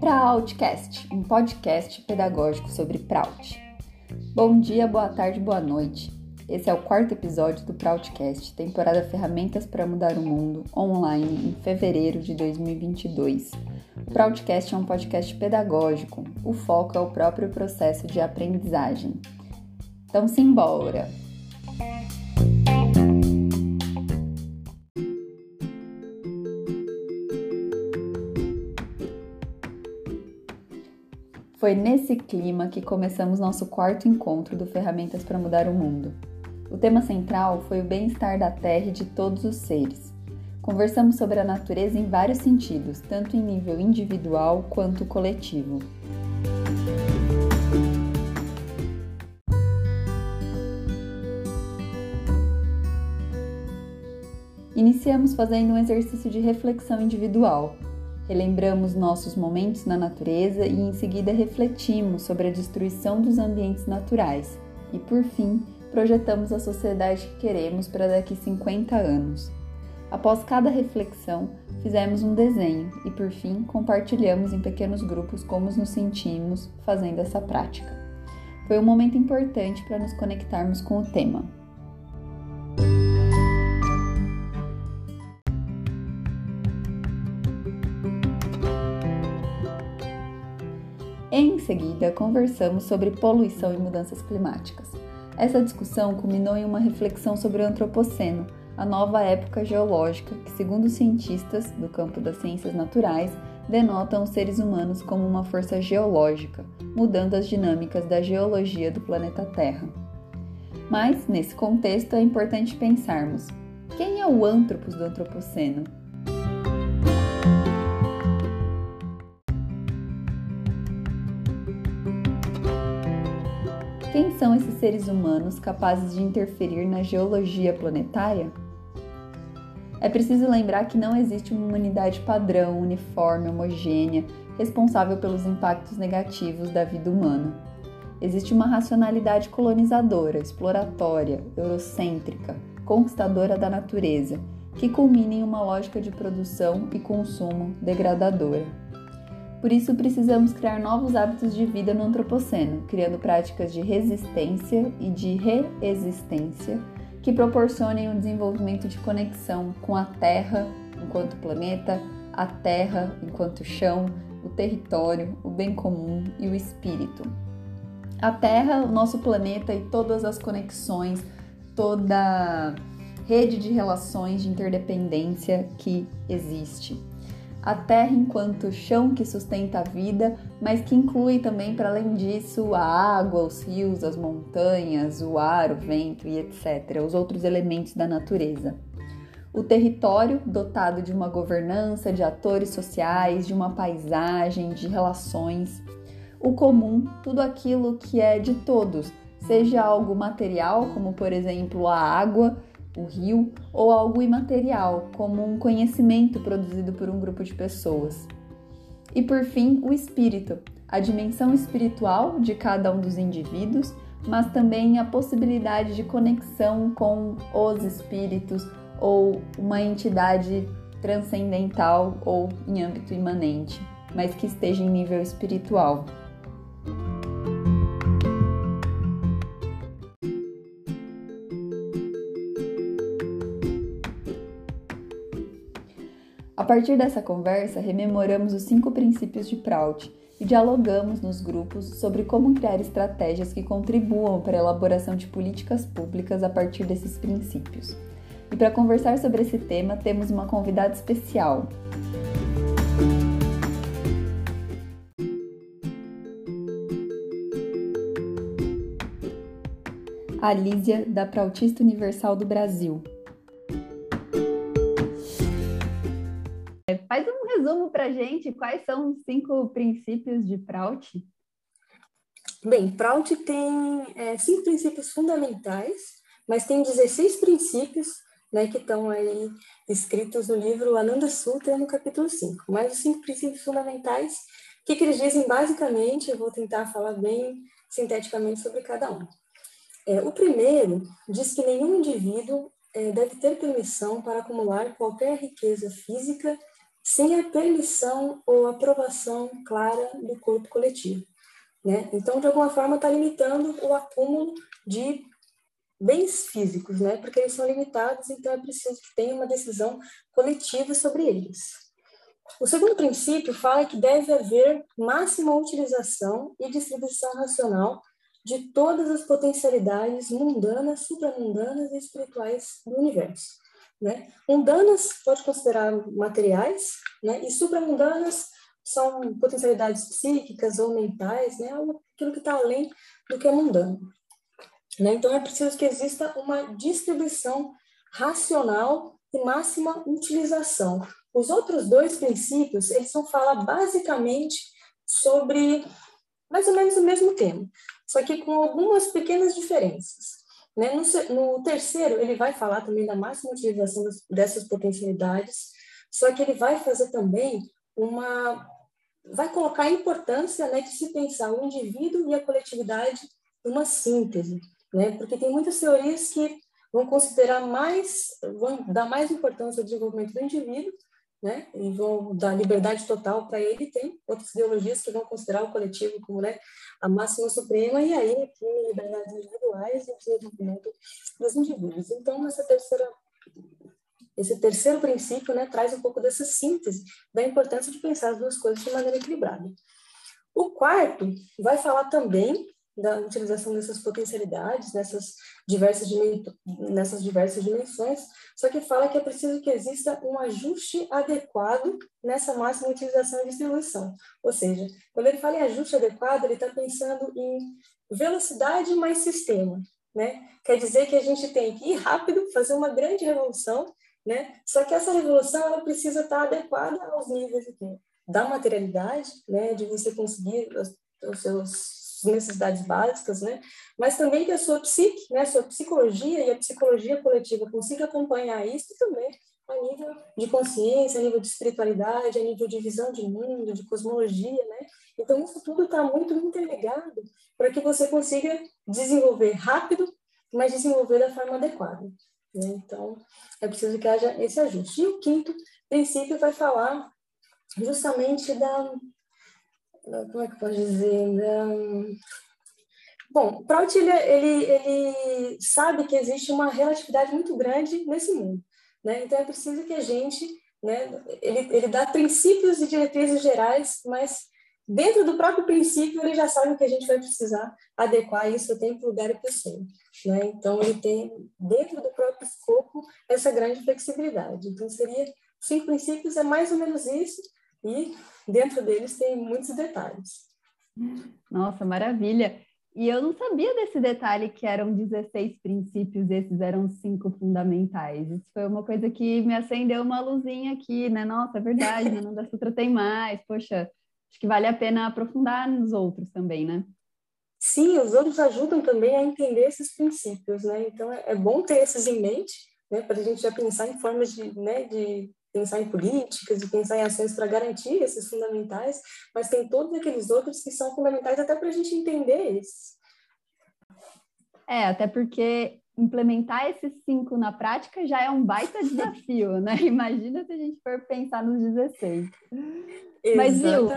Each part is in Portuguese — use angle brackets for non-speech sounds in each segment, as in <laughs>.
Proudcast, um podcast pedagógico sobre Proud. Bom dia, boa tarde, boa noite. Esse é o quarto episódio do Proudcast, temporada Ferramentas para Mudar o Mundo, online, em fevereiro de 2022. O Proudcast é um podcast pedagógico, o foco é o próprio processo de aprendizagem. Então, simbora! Foi nesse clima que começamos nosso quarto encontro do Ferramentas para Mudar o Mundo. O tema central foi o bem-estar da Terra e de todos os seres. Conversamos sobre a natureza em vários sentidos, tanto em nível individual quanto coletivo. Iniciamos fazendo um exercício de reflexão individual. Relembramos nossos momentos na natureza e em seguida refletimos sobre a destruição dos ambientes naturais. E por fim, projetamos a sociedade que queremos para daqui 50 anos. Após cada reflexão, fizemos um desenho e, por fim, compartilhamos em pequenos grupos como nos sentimos fazendo essa prática. Foi um momento importante para nos conectarmos com o tema. Seguida, conversamos sobre poluição e mudanças climáticas. Essa discussão culminou em uma reflexão sobre o Antropoceno, a nova época geológica que, segundo cientistas do campo das ciências naturais, denotam os seres humanos como uma força geológica, mudando as dinâmicas da geologia do planeta Terra. Mas, nesse contexto, é importante pensarmos: quem é o Antropos do Antropoceno? Quem são esses seres humanos capazes de interferir na geologia planetária? É preciso lembrar que não existe uma humanidade padrão, uniforme, homogênea, responsável pelos impactos negativos da vida humana. Existe uma racionalidade colonizadora, exploratória, eurocêntrica, conquistadora da natureza, que culmina em uma lógica de produção e consumo degradadora. Por isso, precisamos criar novos hábitos de vida no antropoceno, criando práticas de resistência e de reexistência que proporcionem o desenvolvimento de conexão com a Terra enquanto planeta, a Terra enquanto chão, o território, o bem comum e o espírito. A Terra, o nosso planeta e todas as conexões, toda rede de relações de interdependência que existe a terra enquanto chão que sustenta a vida, mas que inclui também, para além disso, a água, os rios, as montanhas, o ar, o vento e etc., os outros elementos da natureza. O território, dotado de uma governança, de atores sociais, de uma paisagem, de relações. O comum, tudo aquilo que é de todos, seja algo material, como por exemplo a água, o rio, ou algo imaterial, como um conhecimento produzido por um grupo de pessoas. E por fim, o espírito, a dimensão espiritual de cada um dos indivíduos, mas também a possibilidade de conexão com os espíritos ou uma entidade transcendental ou em âmbito imanente, mas que esteja em nível espiritual. A partir dessa conversa, rememoramos os cinco princípios de Prout e dialogamos nos grupos sobre como criar estratégias que contribuam para a elaboração de políticas públicas a partir desses princípios. E para conversar sobre esse tema, temos uma convidada especial. A Lísia, da Prautista Universal do Brasil. Resumo para gente, quais são os cinco princípios de Prout? Bem, Prout tem é, cinco princípios fundamentais, mas tem 16 princípios né, que estão aí escritos no livro Ananda Sutra, no capítulo 5. Mas os cinco princípios fundamentais, o que, que eles dizem basicamente, eu vou tentar falar bem sinteticamente sobre cada um. É, o primeiro diz que nenhum indivíduo é, deve ter permissão para acumular qualquer riqueza física sem a permissão ou aprovação clara do corpo coletivo. Né? Então, de alguma forma, está limitando o acúmulo de bens físicos, né? porque eles são limitados, então é preciso que tenha uma decisão coletiva sobre eles. O segundo princípio fala que deve haver máxima utilização e distribuição racional de todas as potencialidades mundanas, supramundanas e espirituais do universo. Né? Mundanas pode considerar materiais, né? e supramundanas são potencialidades psíquicas ou mentais, né? aquilo que está além do que é mundano. Né? Então é preciso que exista uma distribuição racional e máxima utilização. Os outros dois princípios, eles vão falar basicamente sobre mais ou menos o mesmo tema, só que com algumas pequenas diferenças. Né? No, no, terceiro, ele vai falar também da máxima utilização dessas potencialidades, só que ele vai fazer também uma. vai colocar a importância né, de se pensar o indivíduo e a coletividade numa síntese, né? porque tem muitas teorias que vão considerar mais, vão dar mais importância ao desenvolvimento do indivíduo né? E vão dar liberdade total para ele. Tem outras ideologias que vão considerar o coletivo como, né, a máxima suprema e aí aqui liberdades individuais e desenvolvimento dos indivíduos. Então, essa terceira esse terceiro princípio, né, traz um pouco dessa síntese da importância de pensar as duas coisas de maneira equilibrada. O quarto vai falar também da utilização dessas potencialidades nessas diversas, nessas diversas dimensões, só que fala que é preciso que exista um ajuste adequado nessa máxima utilização e distribuição. Ou seja, quando ele fala em ajuste adequado, ele está pensando em velocidade mais sistema. Né? Quer dizer que a gente tem que ir rápido, fazer uma grande revolução, né? só que essa revolução ela precisa estar adequada aos níveis da materialidade, né? de você conseguir os, os seus necessidades básicas, né? Mas também que a sua psique, né, a sua psicologia e a psicologia coletiva consiga acompanhar isso também a nível de consciência, a nível de espiritualidade, a nível de visão de mundo, de cosmologia, né? Então isso tudo está muito interligado para que você consiga desenvolver rápido, mas desenvolver da forma adequada. Né? Então é preciso que haja esse ajuste. E o quinto princípio vai falar justamente da como é que pode dizer? Um... Bom, Prout ele, ele, ele sabe que existe uma relatividade muito grande nesse mundo, né? Então é preciso que a gente, né? Ele, ele dá princípios e diretrizes gerais, mas dentro do próprio princípio ele já sabe que a gente vai precisar adequar isso a tempo, lugar e pessoa, né? Então ele tem dentro do próprio escopo essa grande flexibilidade. Então seria cinco princípios é mais ou menos isso e dentro deles tem muitos detalhes. Nossa, maravilha! E eu não sabia desse detalhe que eram 16 princípios, esses eram cinco fundamentais. Isso foi uma coisa que me acendeu uma luzinha aqui, né? Nossa, é verdade, no Nanda Sutra tem mais. Poxa, acho que vale a pena aprofundar nos outros também, né? Sim, os outros ajudam também a entender esses princípios, né? Então é, é bom ter esses em mente, né? Para a gente já pensar em formas de, né, de pensar em políticas e pensar em ações para garantir esses fundamentais, mas tem todos aqueles outros que são fundamentais até para a gente entender esses. É, até porque implementar esses cinco na prática já é um baita desafio, né? <laughs> Imagina se a gente for pensar nos 16. Mas, viu,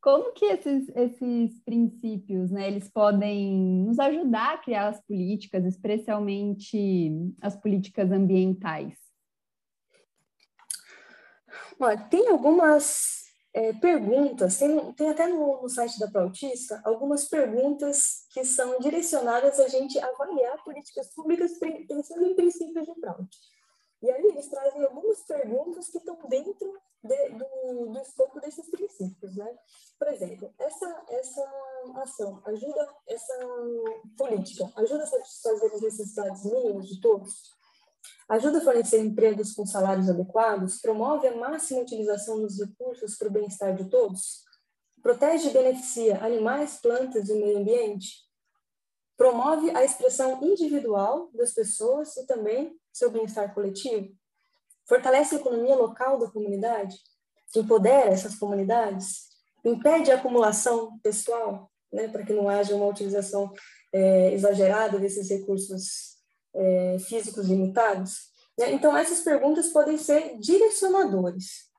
como que esses, esses princípios, né, eles podem nos ajudar a criar as políticas, especialmente as políticas ambientais? Olha, tem algumas é, perguntas, tem, tem até no, no, site da Proautista algumas perguntas que são direcionadas a gente avaliar políticas públicas pensando em princípios de Prout. E aí eles trazem algumas perguntas que estão dentro de, do, do escopo desses princípios, né? Por exemplo, essa, essa ação ajuda, essa política ajuda a satisfazer as necessidades mínimas de todos? Ajuda a fornecer empregos com salários adequados, promove a máxima utilização dos recursos para o bem-estar de todos, protege e beneficia animais, plantas e o meio ambiente, promove a expressão individual das pessoas e também seu bem-estar coletivo, fortalece a economia local da comunidade, empodera essas comunidades, impede a acumulação pessoal, né, para que não haja uma utilização é, exagerada desses recursos é, físicos limitados? Né? Então, essas perguntas podem ser direcionadores.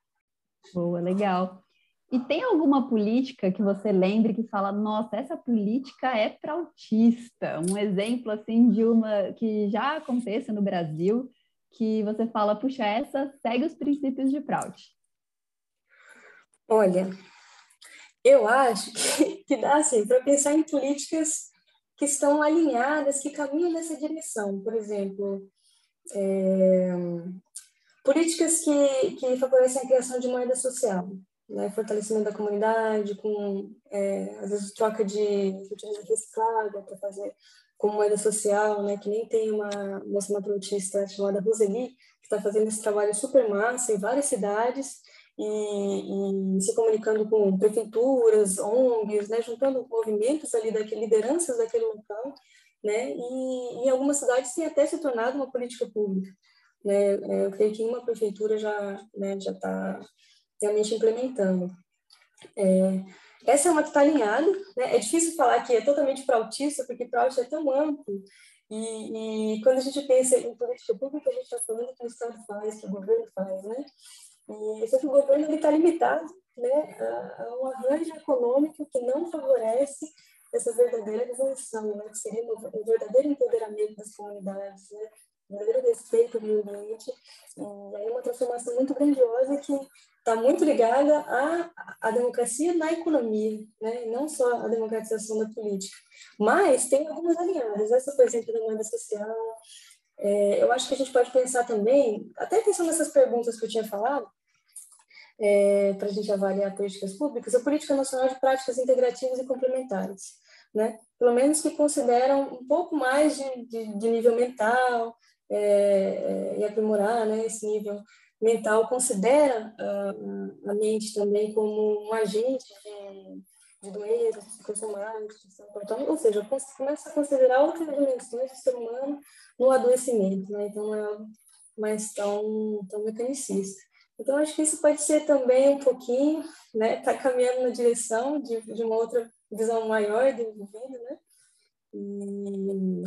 Boa, legal. E tem alguma política que você lembre que fala, nossa, essa política é para autista? Um exemplo assim de uma que já aconteça no Brasil, que você fala, puxa, essa segue os princípios de Prout. Olha, eu acho que, que dá assim para pensar em políticas que estão alinhadas, que caminham nessa direção. Por exemplo, é, políticas que, que favorecem a criação de moeda social né, fortalecimento da comunidade, com, é, às vezes, troca de utilização reciclada para fazer com moeda social, né, que nem tem uma moça naturalista chamada Roseli, que está fazendo esse trabalho super massa em várias cidades, e, e, se comunicando com prefeituras, ONGs, né, juntando movimentos ali, daquele, lideranças daquele local, né, e em algumas cidades tem até se tornado uma política pública. Né, é, eu creio que uma prefeitura já né, já está realmente implementando. É, essa é uma que está alinhada, né? é difícil falar que é totalmente para autista, porque para autista é tão amplo, e, e, quando a gente pensa em política pública, a gente está falando que o Estado faz, que o governo faz, né? E só que o governo está limitado né, a, a, um arranjo econômico que não favorece essa verdadeira evolução, né, que seria verdadeiro empoderamento das comunidades, né, verdadeiro respeito ao meio ambiente, e aí uma transformação muito grandiosa que está muito ligada à, à democracia na economia, né? não só a democratização da política. Mas tem algumas alinhadas, essa, por exemplo, da moeda social. É, eu acho que a gente pode pensar também, até pensando nessas perguntas que eu tinha falado, é, para a gente avaliar políticas públicas, a Política Nacional de Práticas Integrativas e Complementares, né? pelo menos que consideram um pouco mais de, de, de nível mental é, é, e aprimorar né, esse nível mental considera uh, a mente também como um agente de, de doenças psicossomáticas, ou seja, começa a considerar outras dimensões do ser humano no adoecimento, né? então não é algo mais tão, tão mecanicista. Então, acho que isso pode ser também um pouquinho, né, está caminhando na direção de, de uma outra visão maior do indivíduo, né, e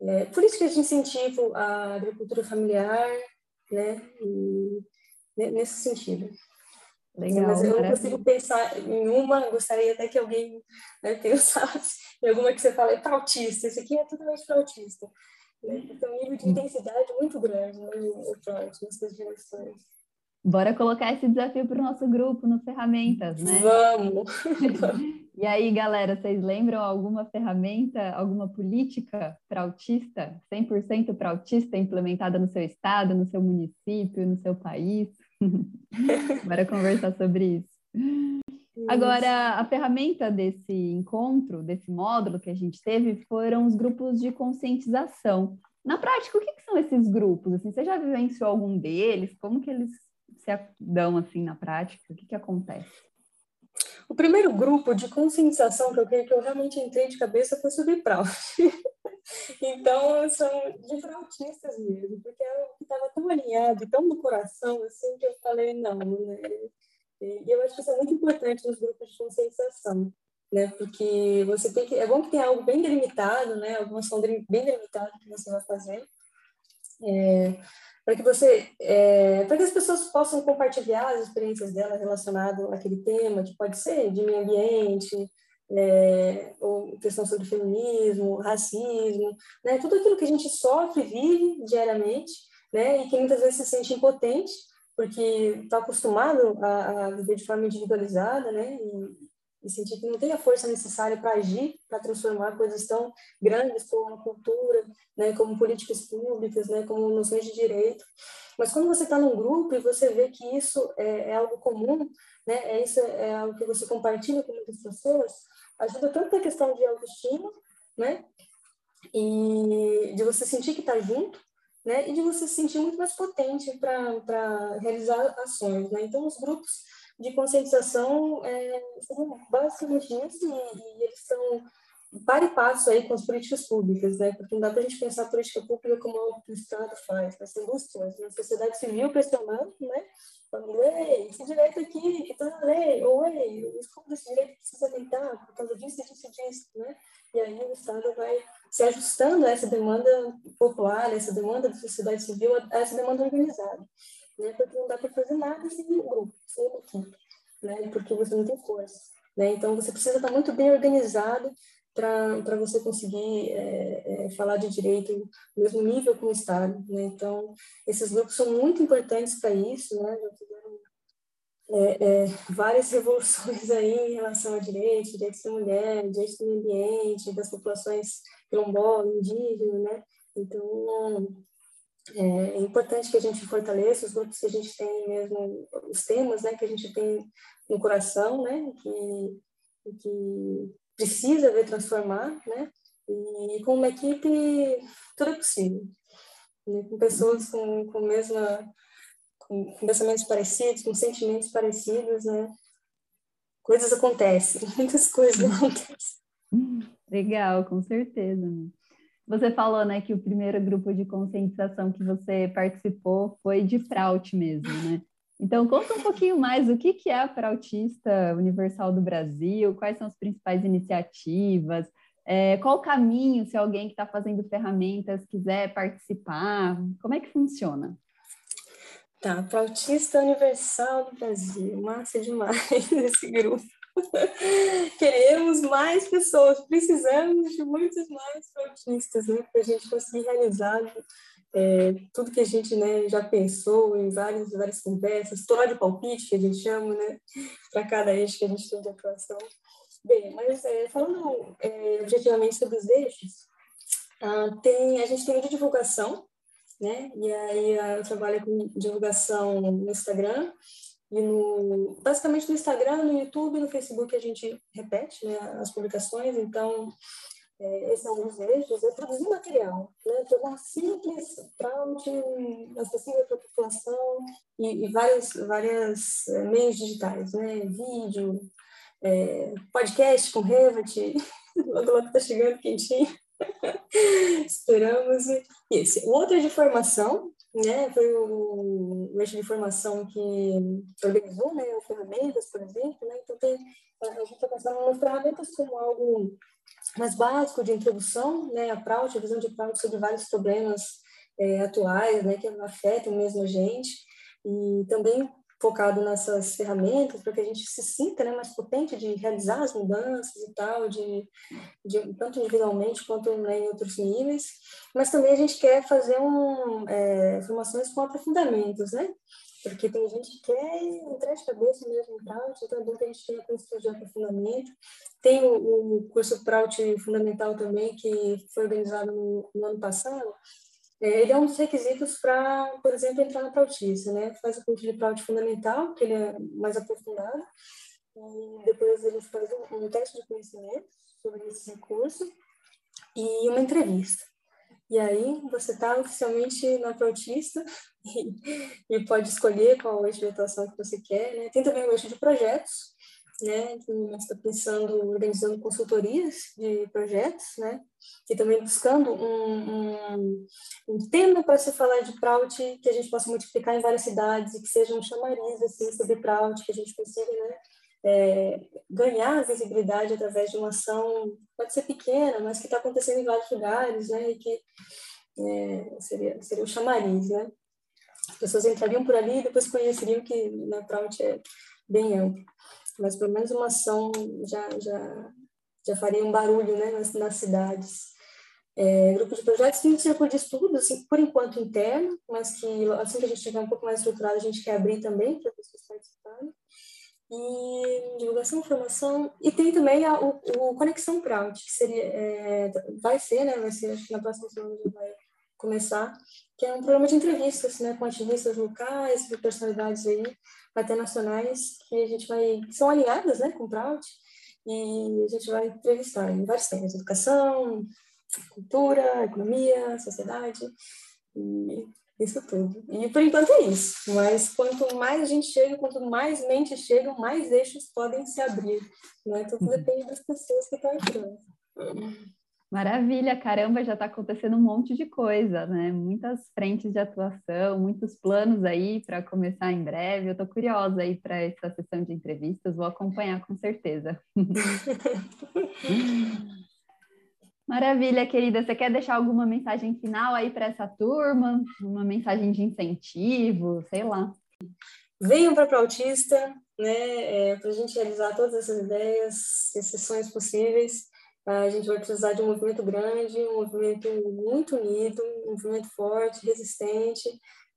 é, políticas de incentivo à agricultura familiar, né? E, nesse sentido. Legal, Mas eu não consigo pensar em uma, gostaria até que alguém né, pensasse <laughs> em alguma que você fala, é para autista, esse aqui é totalmente para autista. Né? Então, um nível de intensidade muito grande né, no Trout, nessas direções. Bora colocar esse desafio para o nosso grupo no Ferramentas, né? Vamos! <laughs> E aí, galera, vocês lembram alguma ferramenta, alguma política para autista, 100% para autista implementada no seu estado, no seu município, no seu país? <laughs> Bora conversar sobre isso. Agora, a ferramenta desse encontro, desse módulo que a gente teve, foram os grupos de conscientização. Na prática, o que, que são esses grupos? Assim, você já vivenciou algum deles? Como que eles se dão assim na prática? O que, que acontece? O primeiro grupo de conscientização que eu que eu realmente entrei de cabeça foi sobre Prout. <laughs> então, são de frautistas mesmo, porque é que estava tão alinhado, tão no coração, assim, que eu falei, não, né? E eu acho que isso é muito importante nos grupos de conscientização, né? Porque você tem que... É bom que tenha algo bem delimitado, né? Alguma ação bem delimitada que você vai fazer. É, para que você, é, para que as pessoas possam compartilhar as experiências delas relacionado àquele tema, que pode ser de meio ambiente, é, ou questão sobre feminismo, racismo, né, tudo aquilo que a gente sofre, vive diariamente, né, e que muitas vezes se sente impotente, porque está acostumado a, a, viver de forma individualizada, né, e, e sentir que não tem a força necessária para agir, para transformar coisas tão grandes como a cultura, né, como políticas públicas, né, como noções de direito. Mas quando você está num grupo e você vê que isso é, é, algo comum, né, é isso é algo que você compartilha com muitas pessoas, ajuda tanto na questão de autoestima, né, e de você sentir que está junto, né, e de você se sentir muito mais potente para realizar ações, né. Então os grupos de conscientização é, são basicamente isso, e, e eles são para e passo aí com as políticas públicas, né? Porque não dá para a gente pensar a política pública como o Estado faz, tem duas coisas, a sociedade civil pressionando, né? Falando, ei, esse direito aqui, está na lei, ou ei, o escopo desse direito precisa aumentar por causa disso, disso, disso, né? E aí o Estado vai se ajustando a essa demanda popular, essa demanda da sociedade civil, a essa demanda organizada, né? Porque não dá para fazer nada sem um grupo, sem uma equipe, né? Porque você não tem força, né? Então você precisa estar muito bem organizado para você conseguir é, é, falar de direito no mesmo nível com o Estado. Né? Então, esses grupos são muito importantes para isso, né? é, é, várias <laughs> revoluções aí em relação a direitos, direitos da mulher, direitos do meio ambiente, das populações quilombola, indígena, né? Então, é, é importante que a gente fortaleça os grupos que a gente tem mesmo, os temas, né, que a gente tem no coração, né, que, que precisa ver transformar, né? E com uma equipe tudo é possível, né? com pessoas com, com mesma com, com pensamentos parecidos, com sentimentos parecidos, né? Coisas acontecem, <laughs> muitas coisas acontecem. Legal, com certeza. Você falou, né, que o primeiro grupo de conscientização que você participou foi de Fraut mesmo, né? Então, conta um pouquinho mais o que, é a Prautista Universal do Brasil, quais são as principais iniciativas, é, qual o caminho se alguém que está fazendo ferramentas quiser participar, como é que funciona? Tá, Prautista Universal do Brasil, massa demais <laughs> esse grupo. <laughs> Queremos mais pessoas, precisamos de muitos mais prautistas, né, para a gente conseguir realizar é, tudo que a gente né, já pensou em várias, várias conversas, toda de palpite, que a gente chama, né, para cada eixo que a gente tem de atuação. Bem, mas é, falando é, objetivamente sobre os eixos, ah, tem, a gente tem de divulgação, né, e aí ah, eu trabalho com divulgação no Instagram, e no, basicamente no Instagram, no YouTube, no Facebook a gente repete né, as publicações, então é, esse é um dos eixos, é produzir material, né? tornar simples, prompt, acessível para a população e, e vários, vários é, meios digitais, né? vídeo, é, podcast com Revit, <laughs> logo logo está chegando quentinho, <laughs> esperamos. E esse. O outro é de formação, né? foi o, o eixo de formação que organizou né? as ferramentas, por exemplo, né? então tem, a gente está pensando nas ferramentas como algo mais básico de introdução, né, a Prout, a visão de Prout sobre vários problemas é, atuais, né, que afetam mesmo a gente, e também focado nessas ferramentas para que a gente se sinta né, mais potente de realizar as mudanças e tal, de, de tanto individualmente quanto né, em outros níveis, mas também a gente quer fazer um, é, formações com aprofundamentos, né? porque tem gente que quer entrar de cabeça mesmo em Prout, então é bom que a gente tenha curso de aprofundamento. Tem o, o curso Prout Fundamental também, que foi organizado no, no ano passado. É, ele é um dos requisitos para, por exemplo, entrar na Prautista, né? Faz o curso de Prout Fundamental, que ele é mais aprofundado, e depois a gente faz um, um teste de conhecimento sobre esse curso e uma entrevista. E aí você está oficialmente na Prautista <laughs> e, e, pode escolher qual eixo de atuação que você quer. Né? Tem também o eixo de projetos, né? que nós está pensando, organizando consultorias de projetos, né? e também buscando um, um, um tema para se falar de Prout que a gente possa multiplicar em várias cidades e que seja um chamariz assim, sobre Prout, que a gente consiga né? É, ganhar visibilidade através de uma ação, pode ser pequena, mas que está acontecendo em vários lugares, né, e que é, seria, seria o chamariz, né. As pessoas entrariam por ali e depois conheceriam que na Prout é bem amplo. Mas pelo menos uma ação já, já, já faria um barulho né, nas, nas cidades. É, grupo de projetos tem um círculo de estudo, assim, por enquanto interno, mas que assim que a gente tiver um pouco mais estruturado, a gente quer abrir também para pessoas participarem e divulgação, formação, e tem também a, o, o Conexão Prout, que seria, é, vai ser, né, vai ser, acho que na próxima semana já vai começar, que é um programa de entrevistas, né, com ativistas locais, de personalidades aí, até nacionais, que a gente vai, que são alinhadas, né, com o Prout, e a gente vai entrevistar em vários temas, educação, cultura, economia, sociedade, e isso tudo. E por enquanto é isso. Mas quanto mais gente chega, quanto mais mentes chegam, mais eixos podem se abrir. Né? Então tudo depende das pessoas que estão entrando. Maravilha, caramba, já está acontecendo um monte de coisa, né? Muitas frentes de atuação, muitos planos aí para começar em breve. Eu estou curiosa aí para essa sessão de entrevistas, vou acompanhar com certeza. <laughs> Maravilha, querida. Você quer deixar alguma mensagem final aí para essa turma? Uma mensagem de incentivo, sei lá. Venham para a Autista, né, é, para a gente realizar todas essas ideias, esses sonhos possíveis. A gente vai precisar de um movimento grande, um movimento muito unido, um movimento forte, resistente,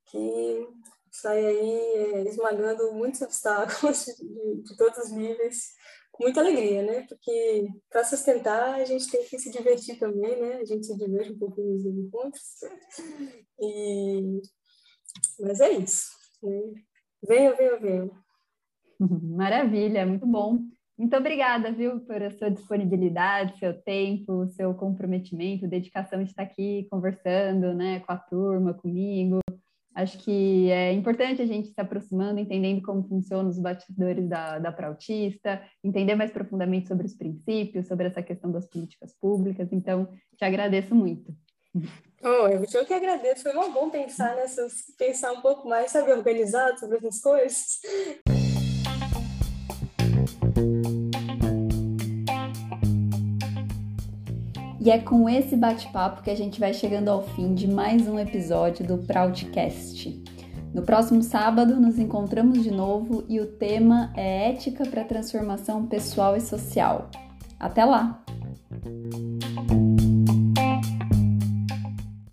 que sai aí é, esmagando muitos obstáculos <laughs> de, de, todos os níveis, com muita alegria, né? Porque para sustentar a gente tem que se divertir também, né? A gente se diverte um pouco nos encontros. E... Mas é isso. Né? Venha, venha, venha. <laughs> Maravilha, muito bom. Muito obrigada, viu, por a sua disponibilidade, seu tempo, seu comprometimento, dedicação de estar aqui conversando, né, com a turma, comigo. Acho que é importante a gente se aproximando, entendendo como funcionam os batidores da, da Prautista, entender mais profundamente sobre os princípios, sobre essa questão das políticas públicas. Então, te agradeço muito. Oh, eu que agradeço, foi muito bom pensar nessas, pensar um pouco mais, sabe, organizado sobre essas coisas. E é com esse bate-papo que a gente vai chegando ao fim de mais um episódio do Proudcast. No próximo sábado nos encontramos de novo e o tema é Ética para Transformação Pessoal e Social. Até lá!